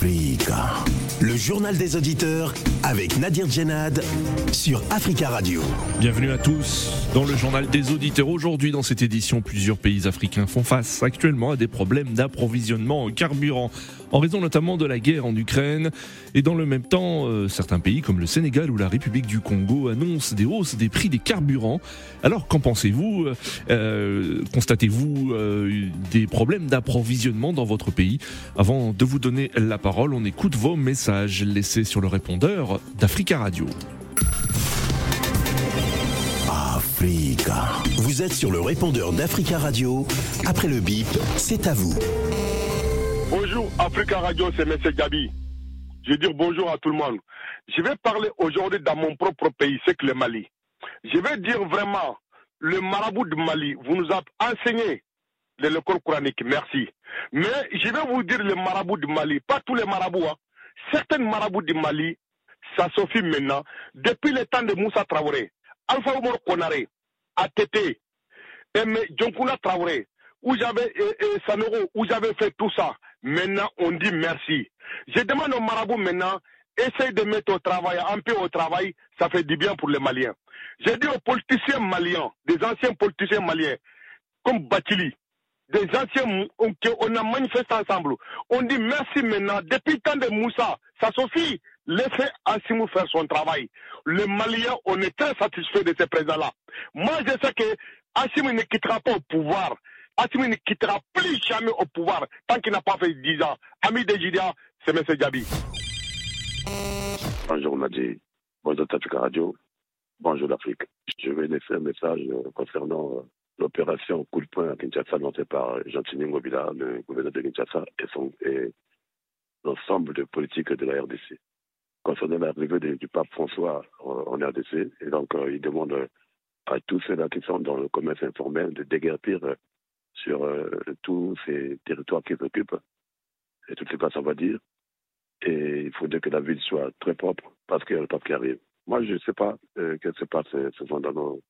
Le journal des auditeurs avec Nadir Djenad sur Africa Radio. Bienvenue à tous dans le journal des auditeurs. Aujourd'hui, dans cette édition, plusieurs pays africains font face actuellement à des problèmes d'approvisionnement en carburant, en raison notamment de la guerre en Ukraine. Et dans le même temps, euh, certains pays comme le Sénégal ou la République du Congo annoncent des hausses des prix des carburants. Alors, qu'en pensez-vous euh, Constatez-vous euh, des problèmes d'approvisionnement dans votre pays? Avant de vous donner la parole, on écoute vos messages laissés sur le répondeur d'Africa Radio. Africa. Vous êtes sur le répondeur d'Africa Radio. Après le bip, c'est à vous. Bonjour Africa Radio, c'est M. Gabi. Je veux dire bonjour à tout le monde. Je vais parler aujourd'hui dans mon propre pays, c'est que le Mali. Je vais dire vraiment, le marabout de Mali, vous nous avez enseigné l'école coranique, merci. Mais je vais vous dire le marabout du Mali, pas tous les marabouts. Hein. Certains marabouts du Mali, ça suffit maintenant. Depuis le temps de Moussa Traoré, Alpha Omar Konare, ATT, et Djonkuna Traoré, où j'avais Sanoro, où j'avais fait tout ça. Maintenant, on dit merci. Je demande aux marabouts maintenant, essaye de mettre au travail, un peu au travail, ça fait du bien pour les Maliens. J'ai dit aux politiciens maliens, des anciens politiciens maliens, comme Batili, des anciens, on, on a manifesté ensemble. On dit merci maintenant. Depuis le temps de Moussa, ça suffit. Laissez Assimou faire son travail. Les Maliens, on est très satisfaits de ces présidents-là. Moi, je sais que Assimou ne quittera pas au pouvoir. Assimou ne quittera plus jamais au pouvoir tant qu'il n'a pas fait 10 ans. Ami de Jidia, c'est M. Djabi. Bonjour Nadi, bonjour Tatuka Radio, bonjour l'Afrique. Je vais laisser un message concernant l'opération coup de poing à Kinshasa lancée par Jean-Tini Ngobila, le gouverneur de Kinshasa, et, et l'ensemble de politiques de la RDC. Concernant l'arrivée du pape François en RDC, et donc euh, il demande à tous ceux-là qui sont dans le commerce informel de déguerpir sur euh, tous ces territoires qu'ils occupent, et toutes ces places, on va dire. Et il faudrait que la ville soit très propre parce qu'il y a le pape qui arrive. Moi, je ne sais pas euh, qu'est-ce qui se passe ce dans nos,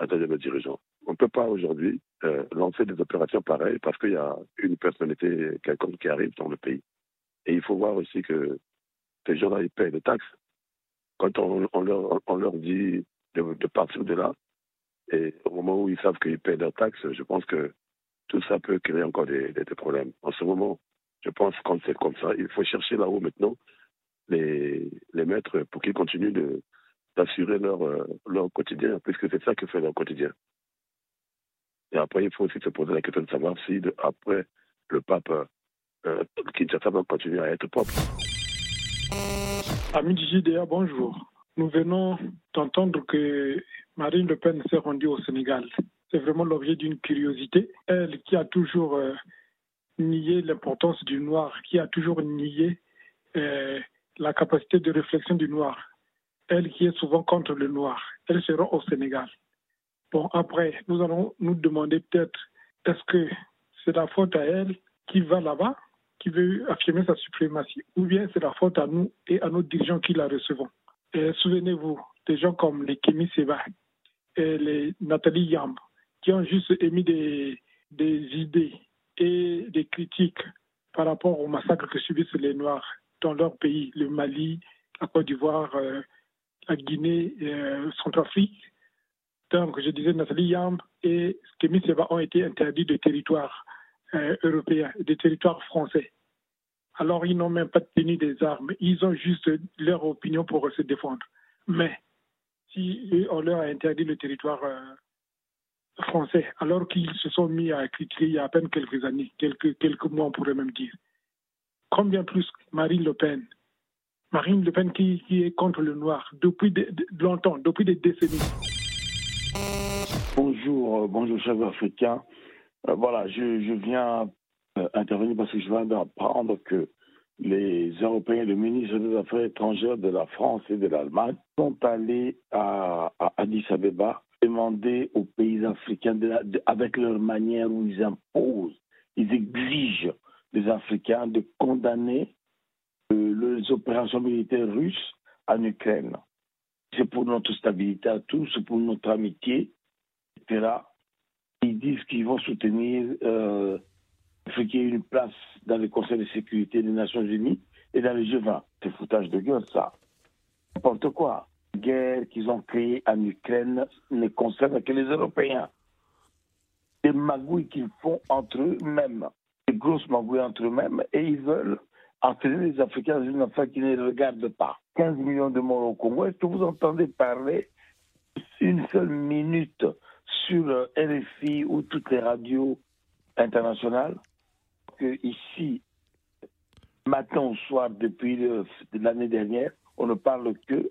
de nos dirigeants on ne peut pas aujourd'hui euh, lancer des opérations pareilles parce qu'il y a une personnalité quelconque qui arrive dans le pays. Et il faut voir aussi que ces gens-là, ils payent des taxes. Quand on, leur, on leur, dit de, de, partir de là, et au moment où ils savent qu'ils payent leurs taxes, je pense que tout ça peut créer encore des, problèmes. En ce moment, je pense quand c'est comme ça, il faut chercher là-haut maintenant les, maîtres pour qu'ils continuent d'assurer leur, leur quotidien, puisque c'est ça que fait leur quotidien. Et après, il faut aussi se poser la question de savoir si, après, le pape euh, Kinshasa va continuer à être propre. Amis du JDA, bonjour. Nous venons d'entendre que Marine Le Pen s'est rendue au Sénégal. C'est vraiment l'objet d'une curiosité. Elle qui a toujours euh, nié l'importance du noir, qui a toujours nié euh, la capacité de réflexion du noir. Elle qui est souvent contre le noir. Elle sera au Sénégal. Bon, après, nous allons nous demander peut-être est-ce que c'est la faute à elle qui va là-bas, qui veut affirmer sa suprématie, ou bien c'est la faute à nous et à nos dirigeants qui la recevons? Souvenez-vous, des gens comme les Kémy Seba et les Nathalie Yamb, qui ont juste émis des, idées et des critiques par rapport au massacre que subissent les Noirs dans leur pays, le Mali, la Côte d'Ivoire, euh, la Guinée, euh, Centrafrique, donc, je disais, Nathalie Yamb et Kémy Seba ont été interdits de territoire euh, européen, de territoire français. Alors, ils n'ont même pas tenu des armes. Ils ont juste leur opinion pour se défendre. Mais, si on leur a interdit le territoire euh, français, alors qu'ils se sont mis à critiquer il y a à peine quelques années, quelques, quelques mois, on pourrait même dire. Combien plus Marine Le Pen? Marine Le Pen qui, qui est contre le noir depuis de, longtemps, depuis des décennies. Bonjour, euh, bonjour chef africain. Euh, voilà, je, je viens euh, intervenir parce que je viens d'apprendre que les Européens, le ministre des Affaires étrangères de la France et de l'Allemagne sont allés à, à, Addis Abeba demander aux pays africains, de la, avec leur manière où ils imposent, ils exigent des Africains de condamner euh, les opérations militaires russes en Ukraine. C'est pour notre stabilité à tous, c'est pour notre amitié, etc. Ils disent qu'ils vont soutenir euh, ait une place dans le Conseil de sécurité des Nations Unies et dans les G20. C'est foutage de gueule, ça. N'importe quoi. Guerre qu'ils ont créée en Ukraine ne concerne que les Européens. Des magouilles qu'ils font entre eux-mêmes. Des grosses magouilles entre eux-mêmes. Et ils veulent entraîner les Africains dans une affaire qui ne les regarde pas. 15 millions de morts au Congo. Est-ce que vous entendez parler une seule minute sur euh, RFI ou toutes les radios internationales? Que ici, matin au soir, depuis l'année dernière, on ne parle que.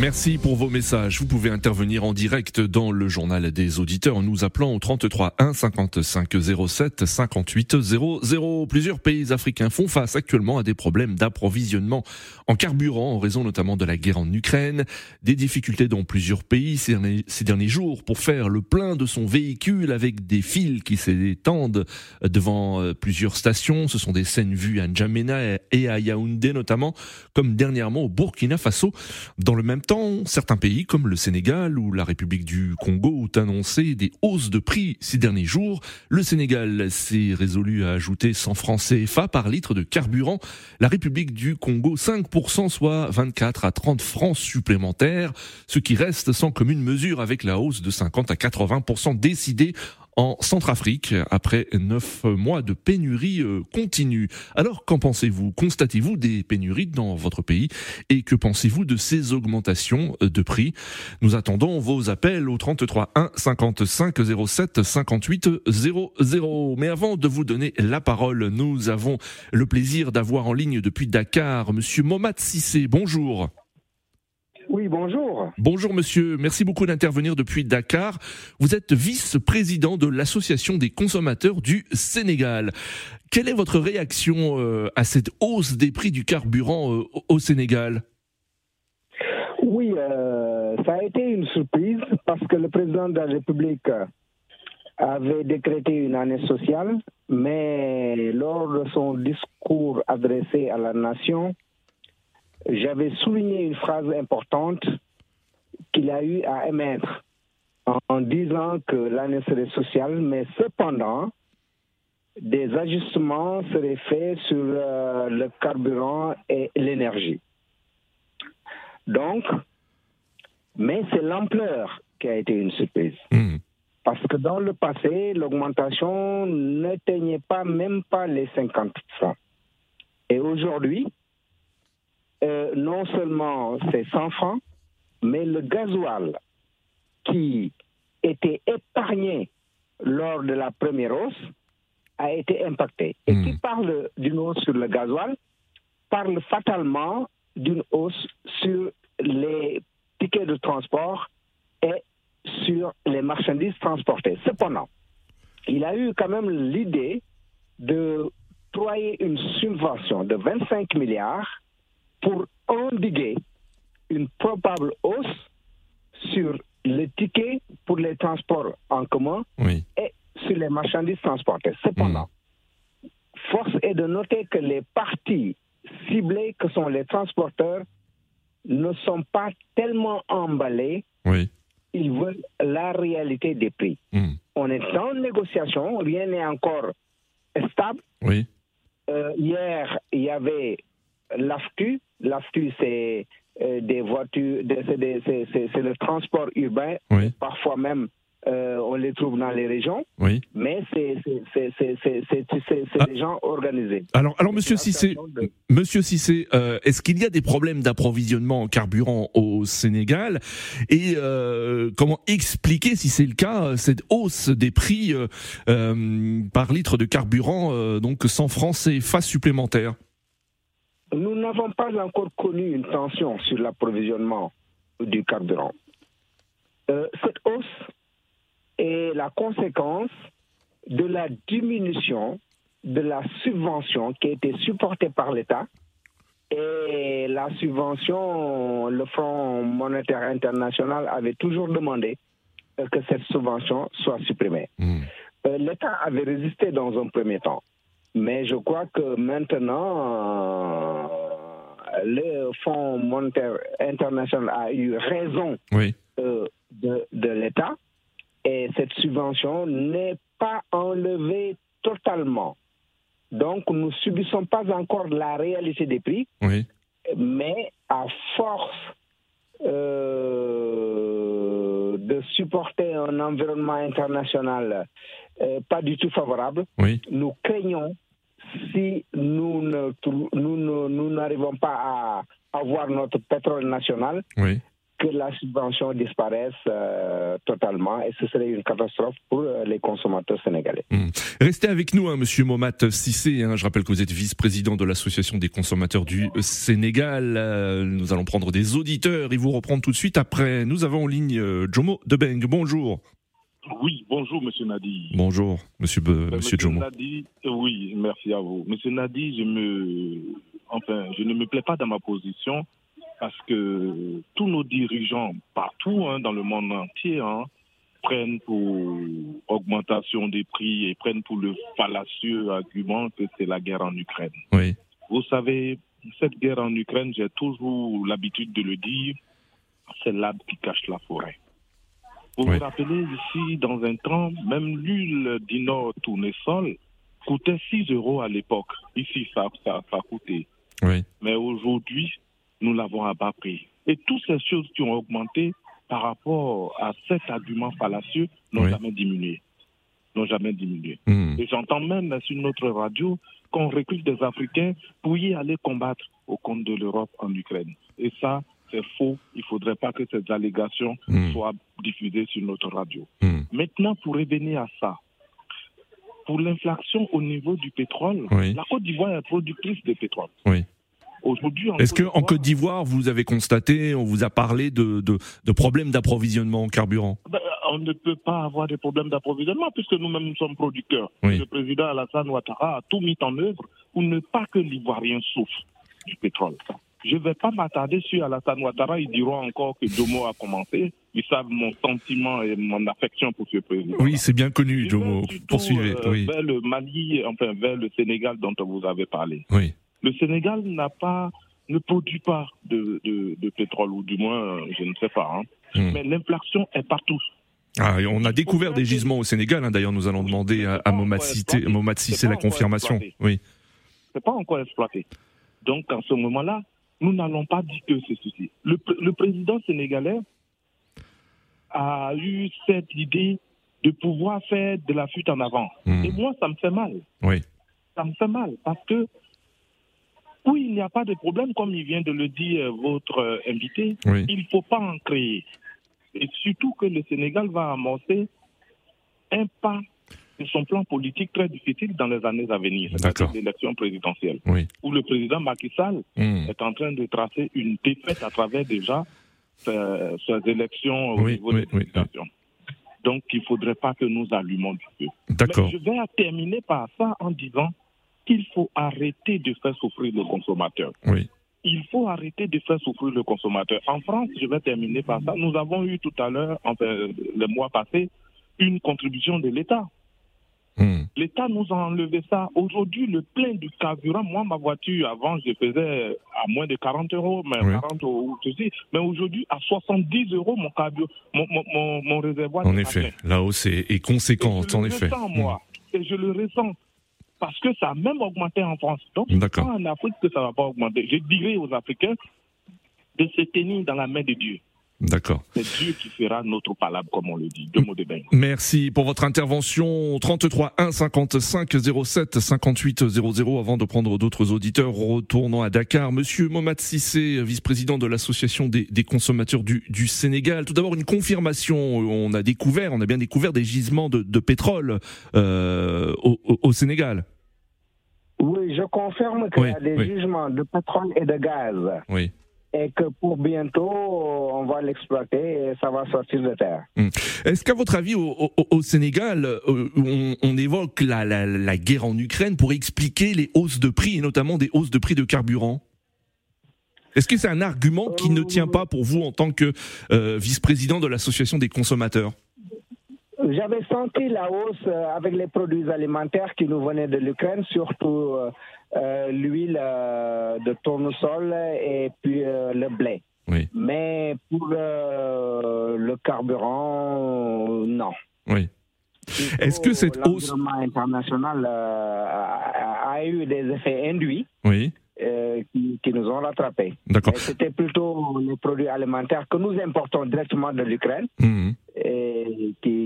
Merci pour vos messages. Vous pouvez intervenir en direct dans le journal des auditeurs en nous appelant au 33 1 55 07 58 00. Plusieurs pays africains font face actuellement à des problèmes d'approvisionnement en carburant en raison notamment de la guerre en Ukraine, des difficultés dans plusieurs pays ces derniers, jours pour faire le plein de son véhicule avec des fils qui s'étendent devant euh, plusieurs stations. Ce sont des scènes vues à N'Djamena et à Yaoundé notamment, comme dernièrement au Burkina Faso. Dans le même certains pays comme le Sénégal ou la République du Congo ont annoncé des hausses de prix ces derniers jours. Le Sénégal s'est résolu à ajouter 100 francs CFA par litre de carburant. La République du Congo 5%, soit 24 à 30 francs supplémentaires, ce qui reste sans commune mesure avec la hausse de 50 à 80% décidée en Centrafrique après neuf mois de pénurie euh, continue. Alors qu'en pensez-vous? Constatez-vous des pénuries dans votre pays et que pensez-vous de ces augmentations euh, de prix? Nous attendons vos appels au 33 1 55 07 58 00. Mais avant de vous donner la parole, nous avons le plaisir d'avoir en ligne depuis Dakar Monsieur Momad Sissé. Bonjour. Oui, bonjour. Bonjour monsieur, merci beaucoup d'intervenir depuis Dakar. Vous êtes vice-président de l'Association des consommateurs du Sénégal. Quelle est votre réaction euh, à cette hausse des prix du carburant euh, au Sénégal? Oui, euh, ça a été une surprise parce que le président de la République avait décrété une année sociale, mais lors de son discours adressé à la nation, j'avais souligné une phrase importante qu'il a eu à émettre en disant que l'année serait sociale, mais cependant, des ajustements seraient faits sur euh, le carburant et l'énergie. Donc, mais c'est l'ampleur qui a été une surprise. Hmm. Parce que dans le passé, l'augmentation n'atteignait pas même pas les 50% Et aujourd'hui, euh, non seulement c'est 100 francs, mais le gasoil qui était épargné lors de la première hausse a été impacté. Et qui hmm. parle d'une hausse sur le gasoil parle fatalement d'une hausse sur les tickets de transport et sur les marchandises transportées. Cependant, il a eu quand même l'idée de troyer une subvention de 25 milliards pour endiguer une probable hausse sur les tickets pour les transports en commun et sur les marchandises transportées. Cependant, hmm. force est de noter que les parties ciblées que sont les transporteurs ne sont pas tellement emballés. Ils veulent la réalité des prix. Hmm. On est en négociation, rien n'est encore stable. Euh, hier, il y avait l'AFTU. L'AFTU, c'est euh, des voitures, c'est le transport urbain. Parfois même, euh, on les trouve dans les régions. Oui. Mais c'est ah. des gens organisés. Alors, alors Monsieur Cissé, Monsieur Cissé, euh, est-ce qu'il y a des problèmes d'approvisionnement en carburant au Sénégal? Et comment expliquer, si c'est le cas, cette hausse des prix par litre de carburant, donc 100 francs CFA supplémentaires? Nous n'avons pas encore connu une tension sur l'approvisionnement du carburant. Euh, cette hausse est la conséquence de la diminution de la subvention qui a été supportée par l'État et la subvention, le Fonds monétaire international avait toujours demandé que cette subvention soit supprimée. Hmm. Euh, L'État avait résisté dans un premier temps. Mais je crois que maintenant, euh, le Fonds monétaire international a eu raison euh, de, l'État subvention n'est pas enlevée totalement. Donc, nous ne subissons pas encore la réalité des prix, Oui. mais à force euh, de supporter un environnement international pas du tout favorable, Oui. nous craignons si nous ne nous n'arrivons pas à avoir notre pétrole national, Oui. que la subvention disparaisse euh, totalement et ce serait une catastrophe pour euh, les consommateurs sénégalais. Restez avec nous, hein, Monsieur Momat Sissé. hein. je rappelle que vous êtes vice-président de l'Association des consommateurs du Sénégal. Euh, nous allons prendre des auditeurs et vous reprendre tout de suite après. Nous avons en ligne Jomo Debeng. Bonjour. Oui, bonjour Monsieur Nadi. Bonjour, Monsieur, Be- Euh, Monsieur Jomo. Nadi, oui, merci à vous. Monsieur Nadi, je me, enfin, je ne me plais pas dans ma position parce que tous nos dirigeants partout hein, dans le monde entier hein, prennent pour augmentation des prix et prennent pour le fallacieux argument que c'est la guerre en Ukraine. Oui. Vous savez, cette guerre en Ukraine, j'ai toujours l'habitude de le dire, c'est l'arbre qui cache la forêt. Vous Oui. vous rappelez ici, dans un temps, même l'huile d'Inor tournesol coûtait 6 euros à l'époque. Ici, ça, ça, ça a coûté. Oui. Mais aujourd'hui, nous l'avons à bas prix. Et toutes ces choses qui ont augmenté par rapport à cet argument fallacieux n'ont Oui. jamais diminué. N'ont jamais diminué. Hmm. Et j'entends même sur notre radio qu'on recrute des Africains pour y aller combattre au compte de l'Europe en Ukraine. Et ça, c'est faux. Il ne faudrait pas que ces allégations Hmm. soient diffusées sur notre radio. Hmm. Maintenant, pour revenir à ça, pour l'inflation au niveau du pétrole, Oui. la Côte d'Ivoire est productrice de pétrole. Oui. Est-ce que Côte en d'Ivoire- Côte d'Ivoire, vous avez constaté, on vous a parlé de, de, de problèmes d'approvisionnement en carburant? Ben, on ne peut pas avoir des problèmes d'approvisionnement puisque nous-mêmes nous sommes producteurs. Oui. Le président Alassane Ouattara a tout mis en œuvre pour ne pas que l'Ivoirien souffre du pétrole. Je ne vais pas m'attarder sur Alassane Ouattara. Ils diront encore que Domo a commencé. Ils savent mon sentiment et mon affection pour ce président. Oui, c'est bien connu, Jomo. Poursuivez. euh, Oui. Vers le Mali, enfin vers le Sénégal dont vous avez parlé. Oui. Le Sénégal n'a pas, ne produit pas de, de, de pétrole, ou du moins, je ne sais pas. hein. Hmm. Mais l'inflation est partout. Ah, on a découvert des gisements au Sénégal. hein. D'ailleurs, nous allons demander à, Sissé pas la confirmation. exploité. Oui. c'est pas encore exploité. Donc, en ce moment-là, nous n'allons pas dire que c'est ceci. Le, le président sénégalais a eu cette idée de pouvoir faire de la fuite en avant. Hmm. Et moi, ça me fait mal. Oui. Ça me fait mal parce que, oui, il n'y a pas de problème, comme il vient de le dire euh, votre euh, invité, Oui. il ne faut pas en créer. Et surtout que le Sénégal va amorcer un pas de son plan politique très difficile dans les années à venir, c'est-à-dire l'élection présidentielle, Oui. où le président Macky Sall Hmm. est en train de tracer une défaite à travers déjà ces élections au Oui, niveau oui, des présidentielles. Donc, il ne faudrait pas que nous allumions du feu. D'accord. Je vais terminer par ça en disant qu'il faut arrêter de faire souffrir le consommateur. Oui. Il faut arrêter de faire souffrir le consommateur. En France, je vais terminer par ça. Nous avons eu tout à l'heure, enfin, le mois passé, une contribution de l'État. L'État nous a enlevé ça. Aujourd'hui, le plein du carburant, moi, ma voiture, avant, je faisais à moins de 40 euros, mais Oui. 40 euros, ceci. Mais aujourd'hui, à 70 euros, mon carburant, mon, mon, mon, mon réservoir En effet, la hausse est, conséquente, je en le effet. ressens, moi. Et je le ressens. Parce que ça a même augmenté en France. Donc, pas en Afrique que ça va pas augmenter. Je dirais aux Africains de se tenir dans la main de Dieu. D'accord. C'est Dieu qui fera notre palabre, comme on le dit. Deux mots de bain. Merci pour votre intervention. 33 1 55 07 58 00. Avant de prendre d'autres auditeurs, retournons à Dakar. Monsieur Mohamed Sissé, vice-président de l'association des, des consommateurs du, du Sénégal. Tout d'abord, une confirmation. On a découvert, on a bien découvert des gisements de, de pétrole euh, au, Sénégal. Oui, je confirme qu'il Oui, y a des oui. jugements de pétrole et de gaz Oui. Et que pour bientôt, on va l'exploiter et ça va sortir de terre. Est-ce qu'à votre avis, au, Sénégal, euh, on, évoque la guerre en Ukraine pour expliquer les hausses de prix et notamment des hausses de prix de carburant? Est-ce que c'est un argument qui ne tient pas pour vous en tant que euh, vice-président de l'association des consommateurs? J'avais senti la hausse euh, avec les produits alimentaires qui nous venaient de l'Ukraine, surtout euh, euh, l'huile euh, de tournesol et puis euh, le blé. Oui. Mais pour le carburant, non. Oui. Est-ce que cette hausse international a, a, eu des effets induits Oui. Euh, qui, qui, nous ont rattrapés. D'accord. C'était plutôt les produits alimentaires que nous importons directement de l'Ukraine Mhm. et qui,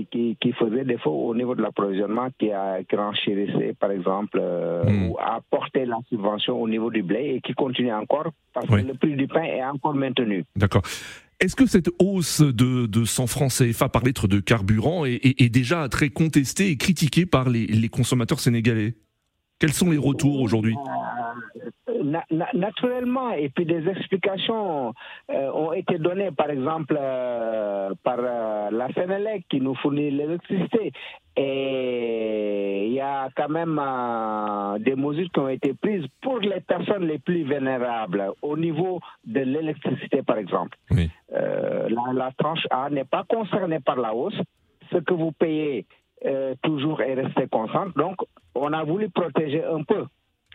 qui, faisaient défaut au niveau de l'approvisionnement qui a qui renchérissait, par exemple, euh, Mhm. ou a apporté la subvention au niveau du blé et qui continue encore parce Oui. que le prix du pain est encore maintenu. D'accord. Est-ce que cette hausse de, de 100 francs CFA par litre de carburant est, est- est déjà très contestée et critiquée par les, les consommateurs sénégalais? Quels sont les retours aujourd'hui? Na- na- naturellement, et puis des explications euh, ont été données, par exemple, euh, par euh, la Sénélec qui nous fournit l'électricité. Et il y a quand même des mesures qui ont été prises pour les personnes les plus vulnérables au niveau de l'électricité, par exemple. Oui. La, la tranche A n'est pas concernée par la hausse. Ce que vous payez toujours est resté constant. Donc, on a voulu protéger un peu.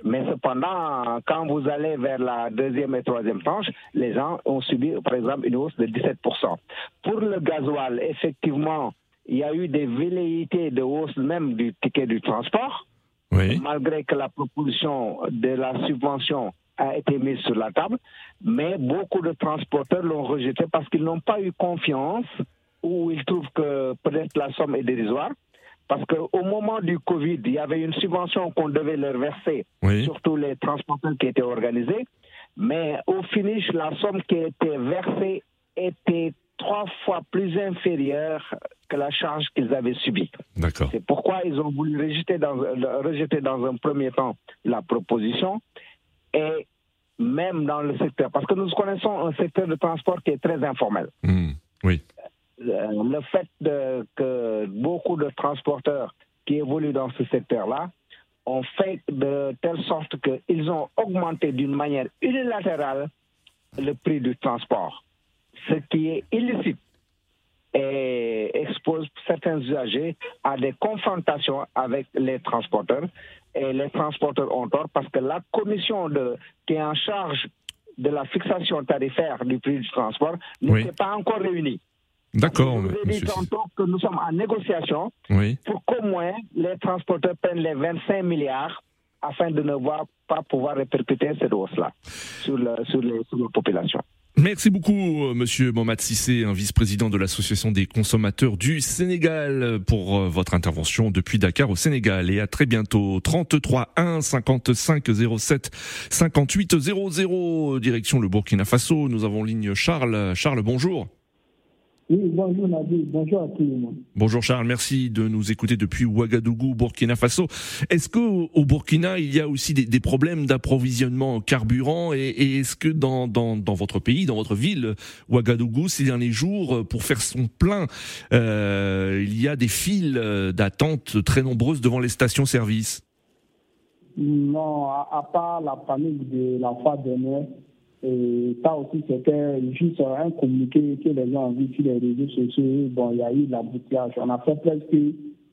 Mais cependant, quand vous allez vers la deuxième et troisième tranche, les gens ont subi, par exemple, une hausse de 17%. Pour le gasoil, effectivement, il y a eu des velléités de hausse même du ticket du transport, Oui. malgré que la proposition de la subvention a été mise sur la table. Mais beaucoup de transporteurs l'ont rejeté parce qu'ils n'ont pas eu confiance ou ils trouvent que peut-être la somme est dérisoire. Parce qu'au moment du Covid, il y avait une subvention qu'on devait leur verser Oui. surtout les transporteurs qui étaient organisés. Mais au finish, la somme qui était versée était trois fois plus inférieure que la charge qu'ils avaient subie. D'accord. C'est pourquoi ils ont voulu rejeter dans, rejeter dans un premier temps la proposition et même dans le secteur, parce que nous connaissons un secteur de transport qui est très informel Mhm. Oui. Euh, le fait de- que beaucoup de transporteurs qui évoluent dans ce secteur-là ont fait de telle sorte qu'ils ont augmenté d'une manière unilatérale le prix du transport, ce qui est illicite et expose certains usagers à des confrontations avec les transporteurs. Et les transporteurs ont tort parce que la commission de, qui est en charge de la fixation tarifaire du prix du transport ne Oui. s'est pas encore réunie. D'accord, Je monsieur. tantôt que nous sommes en négociation Oui. pour qu'au moins les transporteurs prennent les 25 milliards afin de ne voir- pas pouvoir répercuter cette hausse-là sur, le- sur les, sur la population. Merci beaucoup, euh, monsieur Mohamed Sissé, vice-président de l'Association des consommateurs du Sénégal, pour euh, votre intervention depuis Dakar au Sénégal. Et à très bientôt. 33 1 55 07 58 00, direction le Burkina Faso. Nous avons ligne Charles. Charles, bonjour. Oui, bonjour Nabil, bonjour à tout le monde. Bonjour Charles, merci de nous écouter depuis Ouagadougou, Burkina Faso. Est-ce que au au Burkina, il y a aussi des, des problèmes d'approvisionnement en carburant? Et, et est-ce que dans, dans, dans votre pays, dans votre ville, Ouagadougou, ces derniers jours, pour faire son plein, euh, il y a des files d'attente très nombreuses devant les stations-service? Non, à, à part la panique de la fois dernière, et ça aussi c'était juste un communiqué que les gens ont vu sur les réseaux sociaux. Bon, il y a eu l'embouteillage. On a fait presque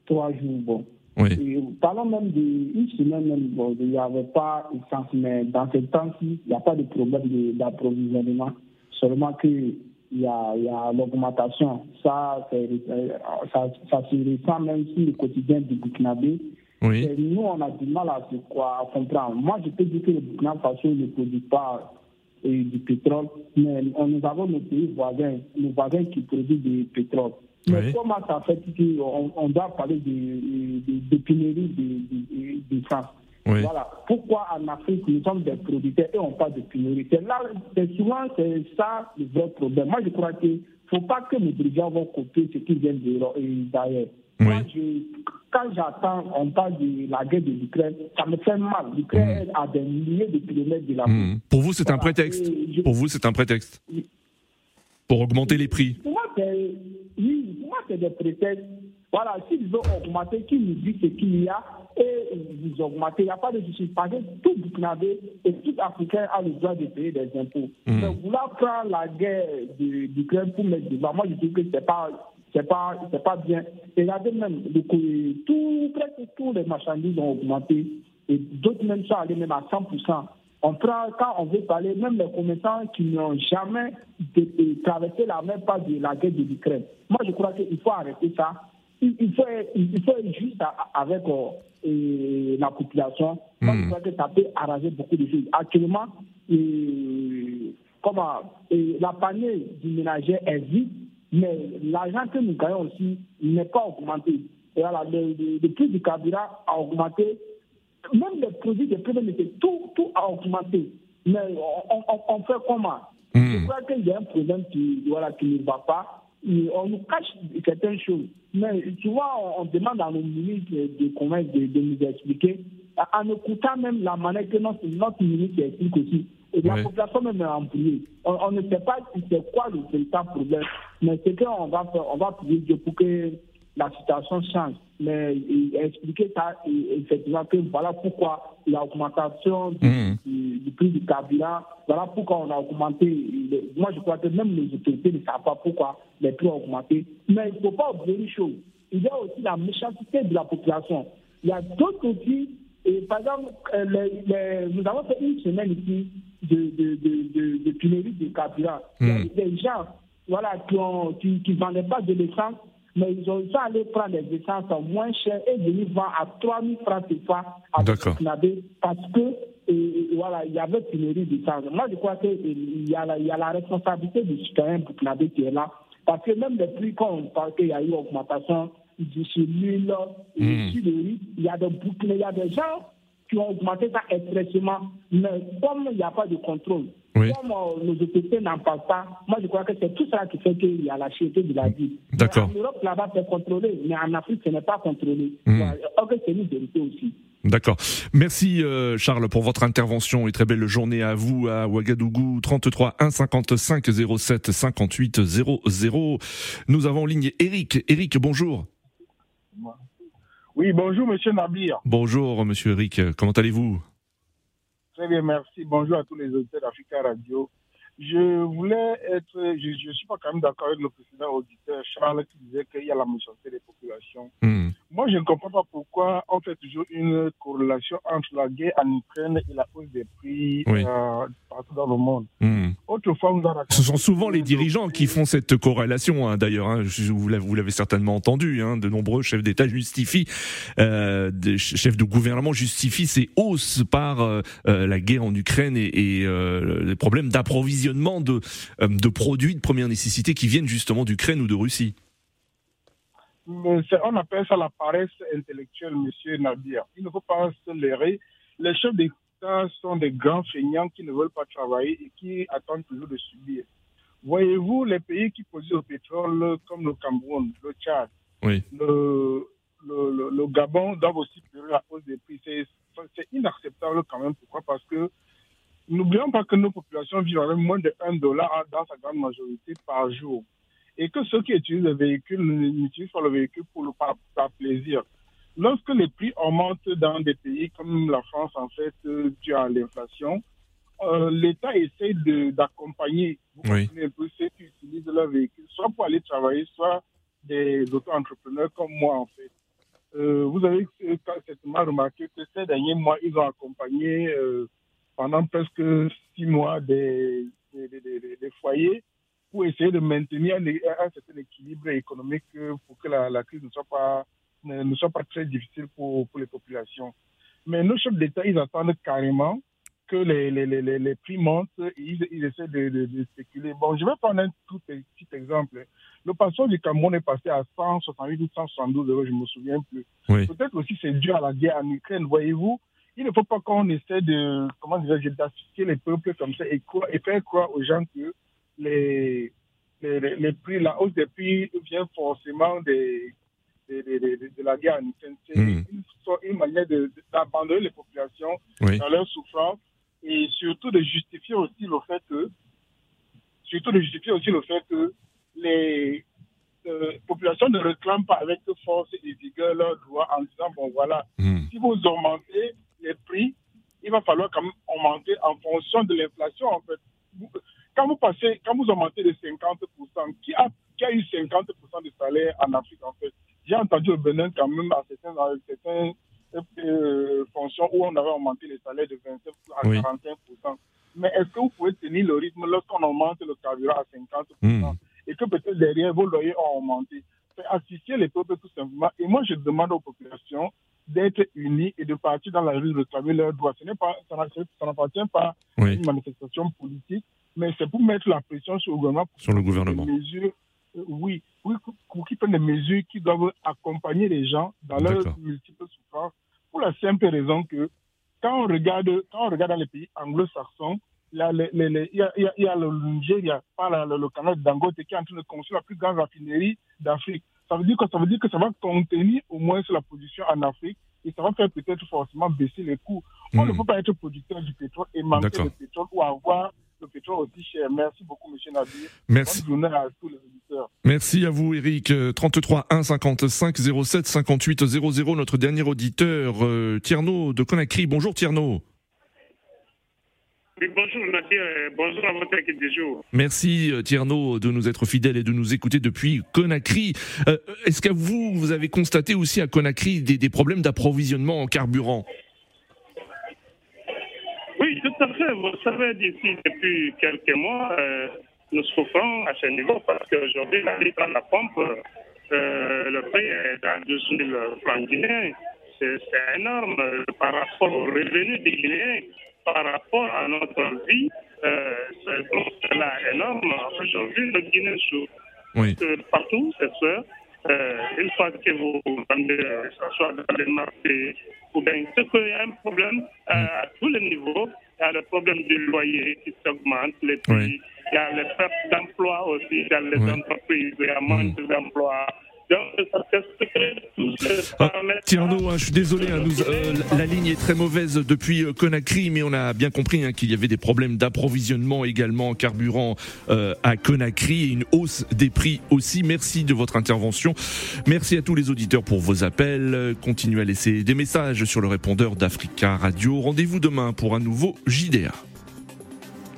trois jours. Bon. Oui. Et parlons même d'une semaine, même, bon, il n'y avait pas essence, mais dans ce temps-ci, il n'y a pas de problème d'approvisionnement. Seulement qu'il y a, y a l'augmentation. Ça, euh, ça, ça se ressent même sur le quotidien du Burkinabé. Oui. Et nous, on a du mal à, à comprendre. Moi, je peux dire que le Burkina Faso ne produit pas euh, du pétrole, mais on- nous avons nos pays voisins, nos voisins qui produisent du pétrole. Mais Oui. comment ça fait qu'on on doit parler de, de, de pénurie de, de, de France? Oui. Voilà. Pourquoi en Afrique, nous sommes des producteurs et on parle de pénurie? C'est là, c'est souvent, c'est ça le vrai problème. Moi, je crois qu'il ne faut pas que nos dirigeants vont copier ce qui vient euh, d'ailleurs. Oui. Moi, je- quand j'entends, on parle de la guerre de l'Ukraine, ça me fait mal. L'Ukraine est à des milliers de kilomètres de la Mhm. Pour vous, c'est un prétexte. Je- Pour vous, c'est un prétexte. Oui. Pour augmenter les prix. Pour moi, c'est oui, pour moi, c'est des prétextes. Voilà, s'ils ont augmenté, qu'ils nous disent ce qu'il y a et ils ont augmenté, il n'y a pas de souci. Parce que tout Burkinabé et tout Africain a le droit de payer des impôts. Mhm. Mais vouloir prendre la guerre de- d'Ukraine pour mettre devant, moi, je trouve que c'est pas. C'est pas, c'est pas bien. Et regardez même, tout, presque tous les marchandises ont augmenté et d'autres même sont allés même à 100%. On prend, quand on veut parler, même les commerçants qui n'ont jamais de- de- traversé la même pas de la guerre de l'Ukraine. Moi, je crois qu'il faut arrêter ça. il, faut, il faut être juste avec euh, la population. Moi, je crois que ça peut arranger beaucoup de choses. Actuellement, comment, la panier du ménager est vide, mais l'argent que nous gagnons aussi n'est pas augmenté. Et voilà, le, prix du carburant a augmenté. Même les produits de première tout, tout a augmenté. Mais on, fait comment? Hmm. Je crois qu'il y a un problème qui, voilà, qui ne va pas. on nous cache certaines choses. Mais tu vois, on, demande à nos ministres de de, nous expliquer, en écoutant même la manière que notre, notre ministre explique aussi. Et la population même est embrouillée. On, on, ne sait pas c'est quoi le véritable problème, mais c'est qu'on va faire, on va prier Dieu pour que la situation change. Mais expliquer ça, effectivement, que voilà pourquoi l'augmentation mmh. du, prix du carburant, voilà pourquoi on a augmenté. Moi, je crois que même les autorités ne savent pas pourquoi les prix ont augmenté. Mais il ne faut pas oublier une chose. Il y a aussi la méchanceté de la population. Il y a d'autres outils. Et par exemple, euh, nous avons fait une semaine ici de, de, de, de, pénurie de carburant. Mmh. des gens voilà, qui ne qui, qui vendaient pas de l'essence mais ils ont été allés prendre des essences moins chères et venir vendre à 3 000 francs CFA à Burkinabé parce que et, voilà, il y avait pénurie d'essence. Moi, je crois qu'il y, a la, il y a la responsabilité du citoyen burkinabé qui est là. Parce que même les prix, quand on parle qu'il y a eu augmentation du du riz, il y a des boucles, il y a des gens qui ont augmenté ça extrêmement. Mais comme il n'y a pas de contrôle, comme euh, nos autorités n'en parlent pas, moi je crois que c'est tout ça qui fait qu'il y a la cherté de la vie. D'accord. En Europe, là-bas, c'est contrôlé, mais en Afrique, ce n'est pas contrôlé. Mmh. c'est une vérité aussi. D'accord. Merci euh, Charles pour votre intervention et très belle journée à vous à Ouagadougou 33 1 55 07 58 00. Nous avons en ligne Eric. Eric, bonjour. Oui, bonjour Monsieur Nabir. Bonjour Monsieur Eric, comment allez-vous? Très bien, merci. Bonjour à tous les auditeurs d'Africa Radio. Je voulais être, je ne suis pas quand même d'accord avec le précédent auditeur Charles qui disait qu'il y a la méchanceté des populations. Hmm. Moi, je ne comprends pas pourquoi on fait toujours une corrélation entre la guerre en Ukraine et la hausse des prix euh, partout dans le monde. Hmm. Autrefois, Ce sont souvent les dirigeants qui font cette corrélation, hein, d'ailleurs. Hein, vous l'avez certainement entendu. Hein, de nombreux chefs d'État justifient, euh, des chefs de gouvernement justifient ces hausses par euh, euh la guerre en Ukraine et, et les problèmes d'approvisionnement de, de produits de première nécessité qui viennent justement d'Ukraine ou de Russie. On appelle ça la paresse intellectuelle, monsieur Nadir. Il ne faut pas se leurrer. Les chefs d'État sont des grands feignants qui ne veulent pas travailler et qui attendent toujours de subir. Voyez-vous, les pays qui produisent le pétrole, comme le Cameroun, le Tchad, le, le, Gabon, doivent aussi payer la hausse des prix. C'est inacceptable quand même. Pourquoi? Parce que n'oublions pas que nos populations vivent avec moins de 1 dollar dans sa grande majorité par jour. Et que ceux qui utilisent le véhicule n'utilisent pas le véhicule pour le par plaisir. Lorsque les prix augmentent dans des pays comme la France, en fait, euh, dû à l'inflation, euh, l'État essaie d'accompagner oui. ceux qui utilisent leur véhicule, soit pour aller travailler, soit des auto-entrepreneurs comme moi, en fait. Euh, vous avez certainement remarqué que ces derniers mois, ils ont accompagné pendant presque six mois des, des, des, foyers pour essayer de maintenir un, certain équilibre économique pour que la, la crise ne soit pas ne, soit pas très difficile pour, pour les populations. Mais nos chefs d'État, ils attendent carrément que les, les, les, les prix montent, ils, ils essaient de, de, spéculer. Bon, je vais prendre un tout petit exemple. Le passeport du Cameroun est passé à 168 ou 172 euros, je ne me souviens plus. Peut-être aussi c'est dû à la guerre en Ukraine. Voyez-vous, il ne faut pas qu'on essaie de, comment dirais-je, d'assister les peuples comme ça et, et faire croire aux gens que les, les, les, prix, la hausse des prix vient forcément des, de, la guerre en Ukraine. C'est hmm. une, manière d'abandonner les populations dans leur souffrance et surtout de justifier aussi le fait que, surtout de justifier aussi le fait que les euh, populations ne réclament pas avec force et vigueur leurs droits en disant bon voilà, hmm. si vous augmentez les prix, il va falloir quand même augmenter en fonction de l'inflation en fait. Quand vous passez, quand vous augmentez de 50%, qui a, qui a eu 50% de salaire en Afrique en fait? J'ai entendu au Bénin quand même à certaines, certaines euh, fonctions où on avait augmenté les salaires de 25 à 45%. Mais est-ce que vous pouvez tenir le rythme lorsqu'on augmente le carburant à 50% mm. et que peut-être derrière vos loyers ont augmenté? Assister les peuples tout simplement. Et moi, je demande aux populations d'être unies et de partir dans la rue réclamer leurs droits. Ce n'est pas, ça n'appartient pas à une manifestation politique, mais c'est pour mettre la pression sur le gouvernement. Sur le gouvernement. Mesures, euh, oui, oui, pour qu'ils prennent des mesures qui doivent accompagner les gens dans leurs multiples souffrances, pour la simple raison que quand on regarde, quand on regarde dans les pays anglo-saxons, il y, a, le Niger, il y a pas le, canal Dangote qui est en train de construire la plus grande raffinerie d'Afrique. Ça veut dire que ça veut dire que ça va contenir au moins la position en Afrique et ça va faire peut-être forcément baisser les coûts. On ne hmm. peut pas être producteur du pétrole et manquer de pétrole ou avoir le pétrole aussi cher. Merci beaucoup, M. Nadir. Merci. Bonne à tous les auditeurs. Merci à vous, Eric. 33 1 55 07 58 00. Notre dernier auditeur, euh, Tierno de Conakry. Bonjour, Tierno. Oui, bonjour Nadir, bonjour à votre équipe du jour. Merci euh, Tierno de nous être fidèle et de nous écouter depuis Conakry. Euh, est-ce que vous, vous avez constaté aussi à Conakry des, problèmes d'approvisionnement en carburant? Oui, tout à fait. Vous savez, d'ici depuis quelques mois, euh, nous souffrons à ce niveau parce qu'aujourd'hui, la litre à la pompe, le prix est à 12 000 francs guinéens. C'est énorme par rapport aux revenus des Guinéens par rapport à notre vie, euh, c'est là énorme. Aujourd'hui, le Guinée souffre. Oui. partout, c'est ça. Euh, une fois que vous vendez, ce soit dans les marchés, ou bien, c'est qu'il y a un problème euh, à tous les niveaux. Il y a le problème du loyer qui s'augmente, les prix. Il y a les pertes d'emploi aussi dans les entreprises. Il y a moins d'emplois. Ah, je suis désolé, hein, euh, la ligne est très mauvaise depuis euh, Conakry, mais on a bien compris hein, qu'il y avait des problèmes d'approvisionnement également en carburant euh, à Conakry et une hausse des prix aussi. Merci de votre intervention. Merci à tous les auditeurs pour vos appels. Continuez à laisser des messages sur le répondeur d'Africa Radio. Rendez-vous demain pour un nouveau JDA.